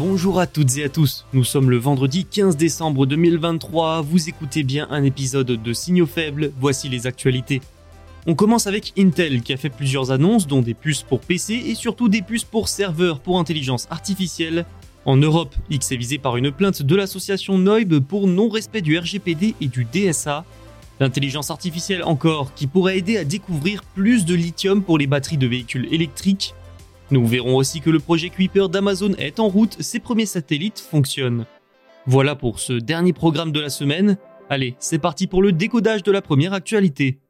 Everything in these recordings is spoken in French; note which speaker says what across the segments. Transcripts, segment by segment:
Speaker 1: Bonjour à toutes et à tous, nous sommes le vendredi 15 décembre 2023, vous écoutez bien un épisode de Signaux faibles, voici les actualités. On commence avec Intel qui a fait plusieurs annonces dont des puces pour PC et surtout des puces pour serveurs pour intelligence artificielle. En Europe, X est visé par une plainte de l'association Noib pour non-respect du RGPD et du DSA. L'intelligence artificielle encore qui pourrait aider à découvrir plus de lithium pour les batteries de véhicules électriques. Nous verrons aussi que le projet Kuiper d'Amazon est en route, ses premiers satellites fonctionnent. Voilà pour ce dernier programme de la semaine. Allez, c'est parti pour le décodage de la première actualité.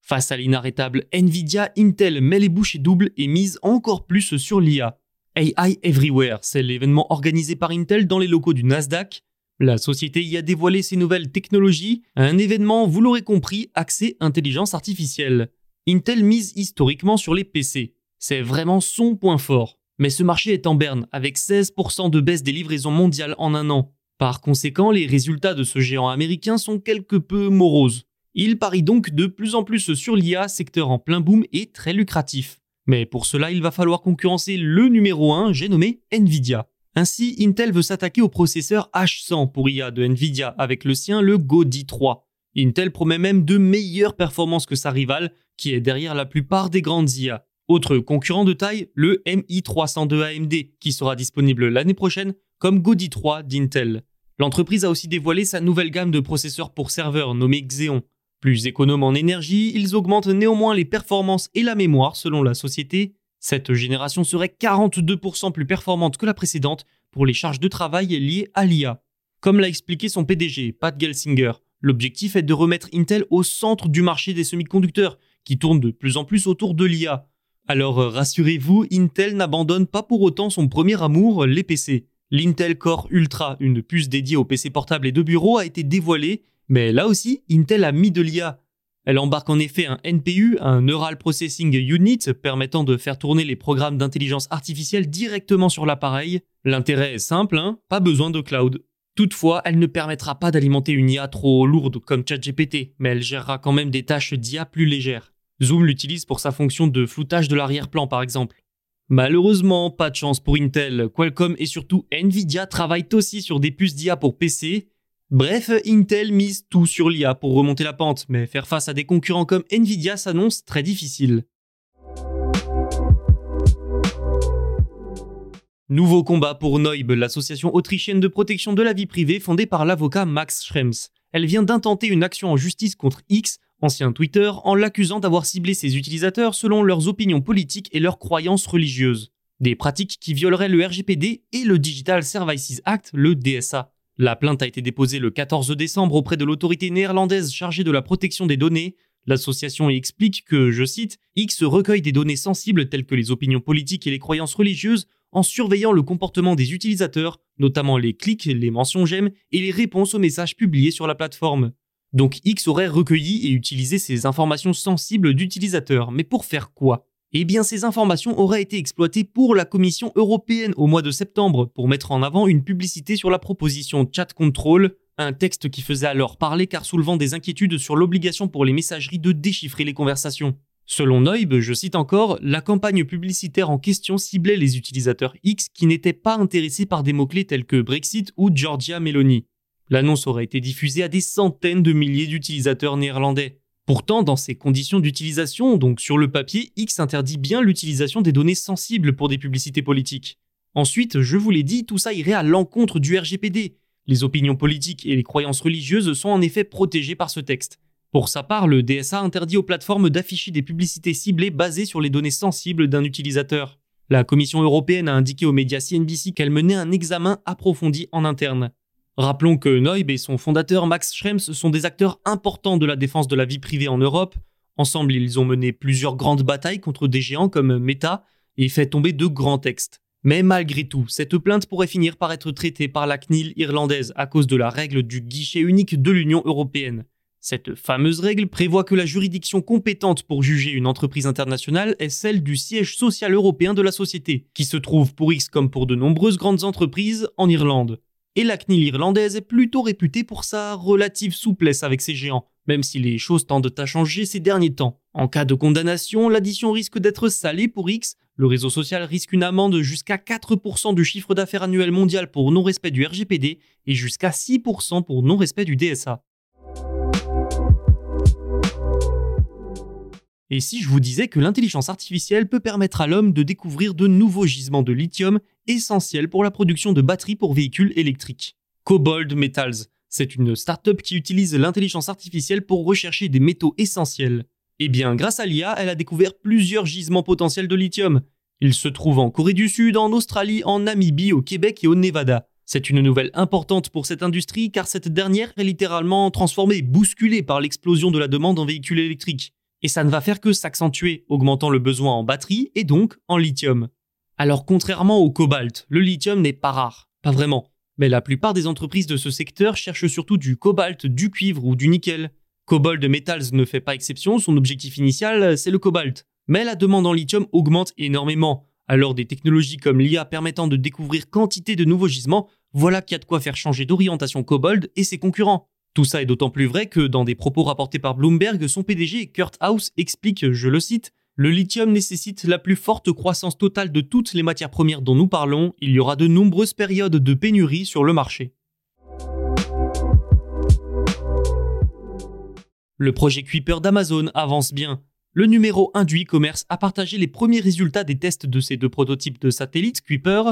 Speaker 1: Face à l'inarrêtable Nvidia, Intel met les bouchées doubles et mise encore plus sur l'IA. AI Everywhere, c'est l'événement organisé par Intel dans les locaux du Nasdaq. La société y a dévoilé ses nouvelles technologies, un événement, vous l'aurez compris, axé intelligence artificielle. Intel mise historiquement sur les PC. C'est vraiment son point fort. Mais ce marché est en berne, avec 16% de baisse des livraisons mondiales en un an. Par conséquent, les résultats de ce géant américain sont quelque peu moroses. Il parie donc de plus en plus sur l'IA, secteur en plein boom et très lucratif. Mais pour cela, il va falloir concurrencer le numéro 1, j'ai nommé Nvidia. Ainsi, Intel veut s'attaquer au processeur H100 pour IA de Nvidia avec le sien, le Gaudi 3. Intel promet même de meilleures performances que sa rivale, qui est derrière la plupart des grandes IA. Autre concurrent de taille, le MI302 AMD, qui sera disponible l'année prochaine comme Gaudi 3 d'Intel. L'entreprise a aussi dévoilé sa nouvelle gamme de processeurs pour serveurs nommée Xeon. Plus économes en énergie, ils augmentent néanmoins les performances et la mémoire selon la société, cette génération serait 42% plus performante que la précédente pour les charges de travail liées à l'IA. Comme l'a expliqué son PDG, Pat Gelsinger, l'objectif est de remettre Intel au centre du marché des semi-conducteurs, qui tourne de plus en plus autour de l'IA. Alors rassurez-vous, Intel n'abandonne pas pour autant son premier amour, les PC. L'Intel Core Ultra, une puce dédiée aux PC portables et de bureau, a été dévoilée, mais là aussi, Intel a mis de l'IA. Elle embarque en effet un NPU, un Neural Processing Unit, permettant de faire tourner les programmes d'intelligence artificielle directement sur l'appareil. L'intérêt est simple, hein pas besoin de cloud. Toutefois, elle ne permettra pas d'alimenter une IA trop lourde comme ChatGPT, mais elle gérera quand même des tâches d'IA plus légères. Zoom l'utilise pour sa fonction de floutage de l'arrière-plan par exemple. Malheureusement, pas de chance pour Intel, Qualcomm et surtout Nvidia travaillent aussi sur des puces d'IA pour PC, Bref, Intel mise tout sur l'IA pour remonter la pente, mais faire face à des concurrents comme Nvidia s'annonce très difficile. Nouveau combat pour Neub, l'association autrichienne de protection de la vie privée fondée par l'avocat Max Schrems. Elle vient d'intenter une action en justice contre X, ancien Twitter, en l'accusant d'avoir ciblé ses utilisateurs selon leurs opinions politiques et leurs croyances religieuses. Des pratiques qui violeraient le RGPD et le Digital Services Act, le DSA. La plainte a été déposée le 14 décembre auprès de l'autorité néerlandaise chargée de la protection des données. L'association explique que, je cite, X recueille des données sensibles telles que les opinions politiques et les croyances religieuses en surveillant le comportement des utilisateurs, notamment les clics, les mentions j'aime et les réponses aux messages publiés sur la plateforme. Donc X aurait recueilli et utilisé ces informations sensibles d'utilisateurs, mais pour faire quoi? Eh bien, ces informations auraient été exploitées pour la Commission européenne au mois de septembre pour mettre en avant une publicité sur la proposition Chat Control, un texte qui faisait alors parler car soulevant des inquiétudes sur l'obligation pour les messageries de déchiffrer les conversations. Selon Neub, je cite encore, la campagne publicitaire en question ciblait les utilisateurs X qui n'étaient pas intéressés par des mots-clés tels que Brexit ou Georgia Meloni. L'annonce aurait été diffusée à des centaines de milliers d'utilisateurs néerlandais. Pourtant, dans ces conditions d'utilisation, donc sur le papier, X interdit bien l'utilisation des données sensibles pour des publicités politiques. Ensuite, je vous l'ai dit, tout ça irait à l'encontre du RGPD. Les opinions politiques et les croyances religieuses sont en effet protégées par ce texte. Pour sa part, le DSA interdit aux plateformes d'afficher des publicités ciblées basées sur les données sensibles d'un utilisateur. La Commission européenne a indiqué aux médias CNBC qu'elle menait un examen approfondi en interne. Rappelons que Noib et son fondateur Max Schrems sont des acteurs importants de la défense de la vie privée en Europe. Ensemble, ils ont mené plusieurs grandes batailles contre des géants comme Meta et fait tomber de grands textes. Mais malgré tout, cette plainte pourrait finir par être traitée par la CNIL irlandaise à cause de la règle du guichet unique de l'Union européenne. Cette fameuse règle prévoit que la juridiction compétente pour juger une entreprise internationale est celle du siège social européen de la société, qui se trouve pour X comme pour de nombreuses grandes entreprises en Irlande et la CNIL irlandaise est plutôt réputée pour sa relative souplesse avec ses géants, même si les choses tendent à changer ces derniers temps. En cas de condamnation, l'addition risque d'être salée pour X, le réseau social risque une amende jusqu'à 4% du chiffre d'affaires annuel mondial pour non-respect du RGPD et jusqu'à 6% pour non-respect du DSA. Et si je vous disais que l'intelligence artificielle peut permettre à l'homme de découvrir de nouveaux gisements de lithium essentiels pour la production de batteries pour véhicules électriques? Cobalt Metals, c'est une start-up qui utilise l'intelligence artificielle pour rechercher des métaux essentiels. Eh bien, grâce à l'IA, elle a découvert plusieurs gisements potentiels de lithium. Ils se trouvent en Corée du Sud, en Australie, en Namibie, au Québec et au Nevada. C'est une nouvelle importante pour cette industrie car cette dernière est littéralement transformée, bousculée par l'explosion de la demande en véhicules électriques et ça ne va faire que s'accentuer, augmentant le besoin en batterie et donc en lithium. Alors contrairement au cobalt, le lithium n'est pas rare, pas vraiment, mais la plupart des entreprises de ce secteur cherchent surtout du cobalt, du cuivre ou du nickel. Cobalt Metals ne fait pas exception, son objectif initial c'est le cobalt. Mais la demande en lithium augmente énormément, alors des technologies comme l'IA permettant de découvrir quantité de nouveaux gisements, voilà qu'il y a de quoi faire changer d'orientation Cobalt et ses concurrents. Tout ça est d'autant plus vrai que dans des propos rapportés par Bloomberg, son PDG Kurt House explique, je le cite, le lithium nécessite la plus forte croissance totale de toutes les matières premières dont nous parlons, il y aura de nombreuses périodes de pénurie sur le marché. Le projet Kuiper d'Amazon avance bien. Le numéro 1 du e-commerce a partagé les premiers résultats des tests de ces deux prototypes de satellites Kuiper,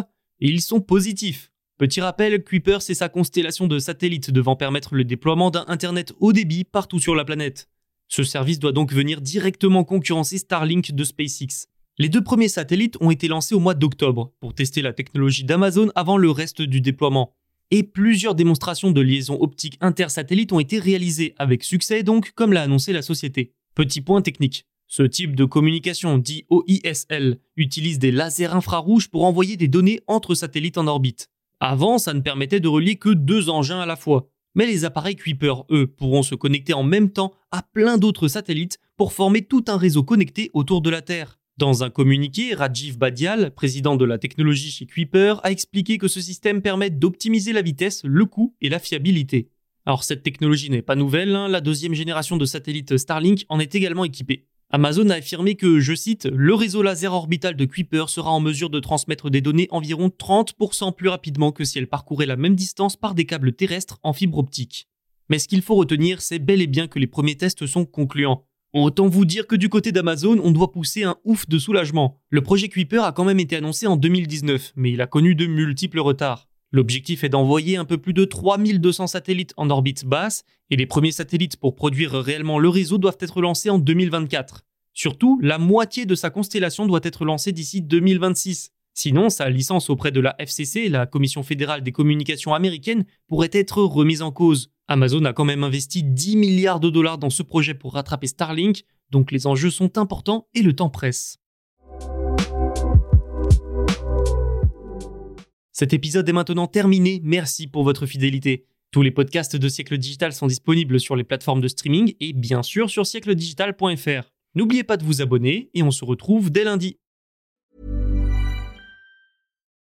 Speaker 1: et ils sont positifs. Petit rappel, Kuiper, c'est sa constellation de satellites devant permettre le déploiement d'un Internet haut débit partout sur la planète. Ce service doit donc venir directement concurrencer Starlink de SpaceX. Les deux premiers satellites ont été lancés au mois d'octobre pour tester la technologie d'Amazon avant le reste du déploiement. Et plusieurs démonstrations de liaison optique intersatellites ont été réalisées avec succès donc, comme l'a annoncé la société. Petit point technique. Ce type de communication dit OISL utilise des lasers infrarouges pour envoyer des données entre satellites en orbite. Avant, ça ne permettait de relier que deux engins à la fois. Mais les appareils Kuiper, eux, pourront se connecter en même temps à plein d'autres satellites pour former tout un réseau connecté autour de la Terre. Dans un communiqué, Rajiv Badial, président de la technologie chez Kuiper, a expliqué que ce système permet d'optimiser la vitesse, le coût et la fiabilité. Alors cette technologie n'est pas nouvelle, hein. la deuxième génération de satellites Starlink en est également équipée. Amazon a affirmé que, je cite, le réseau laser orbital de Kuiper sera en mesure de transmettre des données environ 30% plus rapidement que si elle parcourait la même distance par des câbles terrestres en fibre optique. Mais ce qu'il faut retenir, c'est bel et bien que les premiers tests sont concluants. Autant vous dire que du côté d'Amazon, on doit pousser un ouf de soulagement. Le projet Kuiper a quand même été annoncé en 2019, mais il a connu de multiples retards. L'objectif est d'envoyer un peu plus de 3200 satellites en orbite basse, et les premiers satellites pour produire réellement le réseau doivent être lancés en 2024. Surtout, la moitié de sa constellation doit être lancée d'ici 2026. Sinon, sa licence auprès de la FCC, la Commission fédérale des communications américaines, pourrait être remise en cause. Amazon a quand même investi 10 milliards de dollars dans ce projet pour rattraper Starlink, donc les enjeux sont importants et le temps presse. Cet épisode est maintenant terminé, merci pour votre fidélité. Tous les podcasts de Siècle Digital sont disponibles sur les plateformes de streaming et bien sûr sur siècledigital.fr. N'oubliez pas de vous abonner et on se retrouve dès lundi.